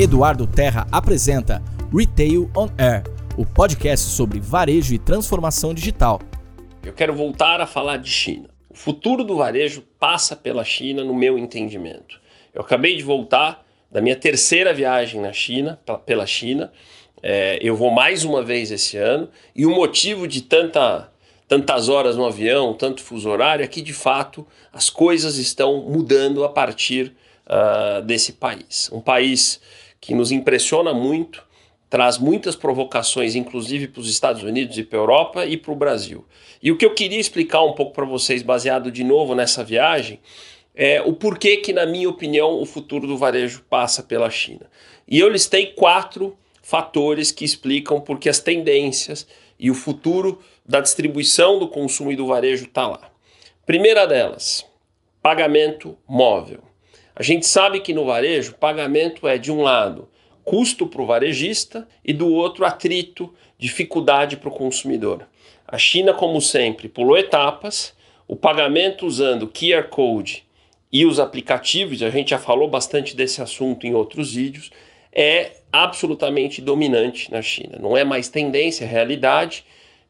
Eduardo Terra apresenta Retail on Air, o podcast sobre varejo e transformação digital. Eu quero voltar a falar de China. O futuro do varejo passa pela China, no meu entendimento. Eu acabei de voltar da minha terceira viagem na China, pela China. É, eu vou mais uma vez esse ano e o motivo de tanta tantas horas no avião, tanto fuso horário, é que de fato as coisas estão mudando a partir uh, desse país. Um país que nos impressiona muito, traz muitas provocações, inclusive para os Estados Unidos e para a Europa e para o Brasil. E o que eu queria explicar um pouco para vocês, baseado de novo nessa viagem, é o porquê que, na minha opinião, o futuro do varejo passa pela China. E eu listei quatro fatores que explicam porque as tendências e o futuro da distribuição do consumo e do varejo está lá. Primeira delas, pagamento móvel. A gente sabe que no varejo, pagamento é de um lado custo para o varejista e do outro atrito, dificuldade para o consumidor. A China, como sempre, pulou etapas. O pagamento usando QR Code e os aplicativos, a gente já falou bastante desse assunto em outros vídeos, é absolutamente dominante na China. Não é mais tendência, é realidade.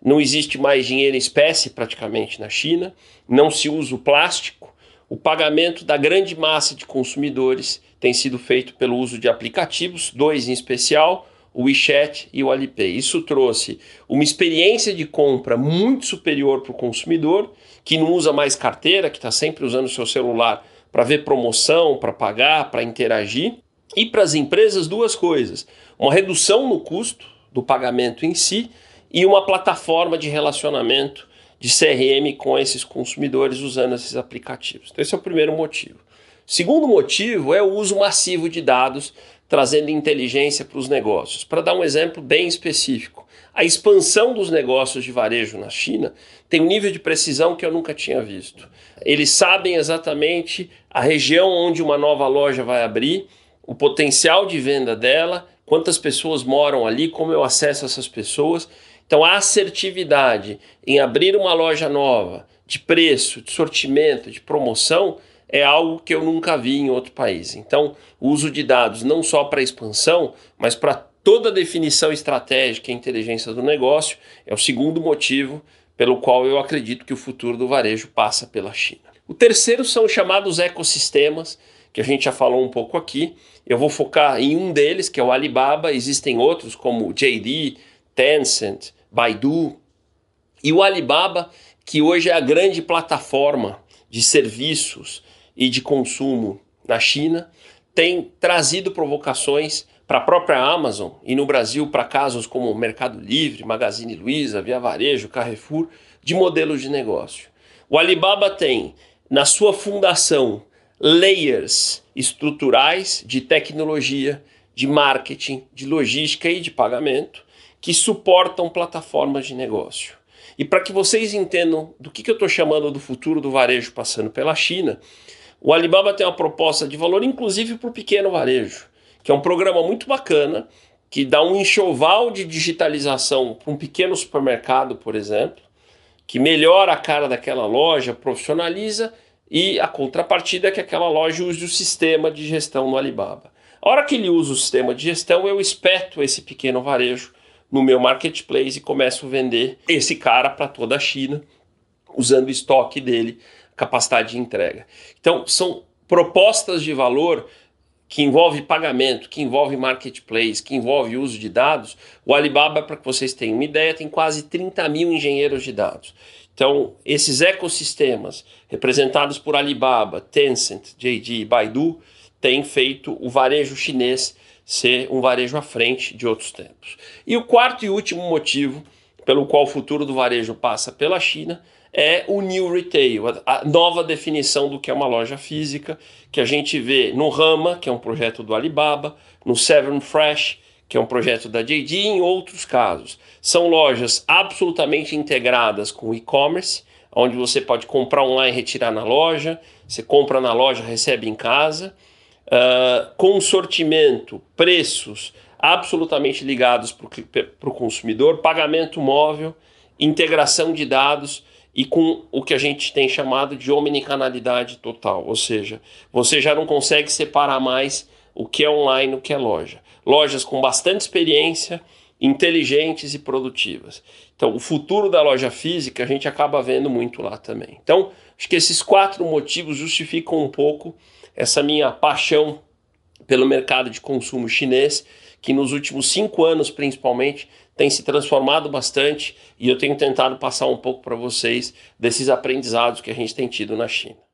Não existe mais dinheiro em espécie praticamente na China. Não se usa o plástico. O pagamento da grande massa de consumidores tem sido feito pelo uso de aplicativos, dois em especial, o WeChat e o Alipay. Isso trouxe uma experiência de compra muito superior para o consumidor, que não usa mais carteira, que está sempre usando o seu celular para ver promoção, para pagar, para interagir. E para as empresas, duas coisas: uma redução no custo do pagamento em si e uma plataforma de relacionamento de CRM com esses consumidores usando esses aplicativos. Então, esse é o primeiro motivo. Segundo motivo é o uso massivo de dados trazendo inteligência para os negócios. Para dar um exemplo bem específico, a expansão dos negócios de varejo na China tem um nível de precisão que eu nunca tinha visto. Eles sabem exatamente a região onde uma nova loja vai abrir, o potencial de venda dela, quantas pessoas moram ali, como eu acesso essas pessoas então, a assertividade em abrir uma loja nova, de preço, de sortimento, de promoção, é algo que eu nunca vi em outro país. Então, o uso de dados não só para expansão, mas para toda a definição estratégica e inteligência do negócio é o segundo motivo pelo qual eu acredito que o futuro do varejo passa pela China. O terceiro são os chamados ecossistemas, que a gente já falou um pouco aqui. Eu vou focar em um deles, que é o Alibaba. Existem outros, como JD, Tencent, Baidu e o Alibaba, que hoje é a grande plataforma de serviços e de consumo na China, tem trazido provocações para a própria Amazon e no Brasil para casos como Mercado Livre, Magazine Luiza, Via Varejo, Carrefour, de modelos de negócio. O Alibaba tem na sua fundação layers estruturais de tecnologia, de marketing, de logística e de pagamento que suportam plataformas de negócio. E para que vocês entendam do que, que eu estou chamando do futuro do varejo passando pela China, o Alibaba tem uma proposta de valor, inclusive para o pequeno varejo, que é um programa muito bacana, que dá um enxoval de digitalização para um pequeno supermercado, por exemplo, que melhora a cara daquela loja, profissionaliza e a contrapartida é que aquela loja use o sistema de gestão no Alibaba. A hora que ele usa o sistema de gestão, eu espeto esse pequeno varejo no meu marketplace e começo a vender esse cara para toda a China, usando o estoque dele, capacidade de entrega. Então, são propostas de valor que envolve pagamento, que envolve marketplace, que envolve uso de dados. O Alibaba, para que vocês tenham uma ideia, tem quase 30 mil engenheiros de dados. Então, esses ecossistemas representados por Alibaba, Tencent, JD, Baidu, têm feito o varejo chinês ser um varejo à frente de outros tempos. E o quarto e último motivo pelo qual o futuro do varejo passa pela China é o New Retail, a nova definição do que é uma loja física, que a gente vê no Rama, que é um projeto do Alibaba, no Seven Fresh, que é um projeto da JD, e em outros casos. São lojas absolutamente integradas com o e-commerce, onde você pode comprar online e retirar na loja, você compra na loja, recebe em casa uh, com sortimento, preços absolutamente ligados para o consumidor, pagamento móvel, integração de dados e com o que a gente tem chamado de omnicanalidade total, ou seja, você já não consegue separar mais o que é online, o que é loja. Lojas com bastante experiência, inteligentes e produtivas. Então, o futuro da loja física a gente acaba vendo muito lá também. Então, acho que esses quatro motivos justificam um pouco essa minha paixão pelo mercado de consumo chinês, que nos últimos cinco anos, principalmente, tem se transformado bastante e eu tenho tentado passar um pouco para vocês desses aprendizados que a gente tem tido na China.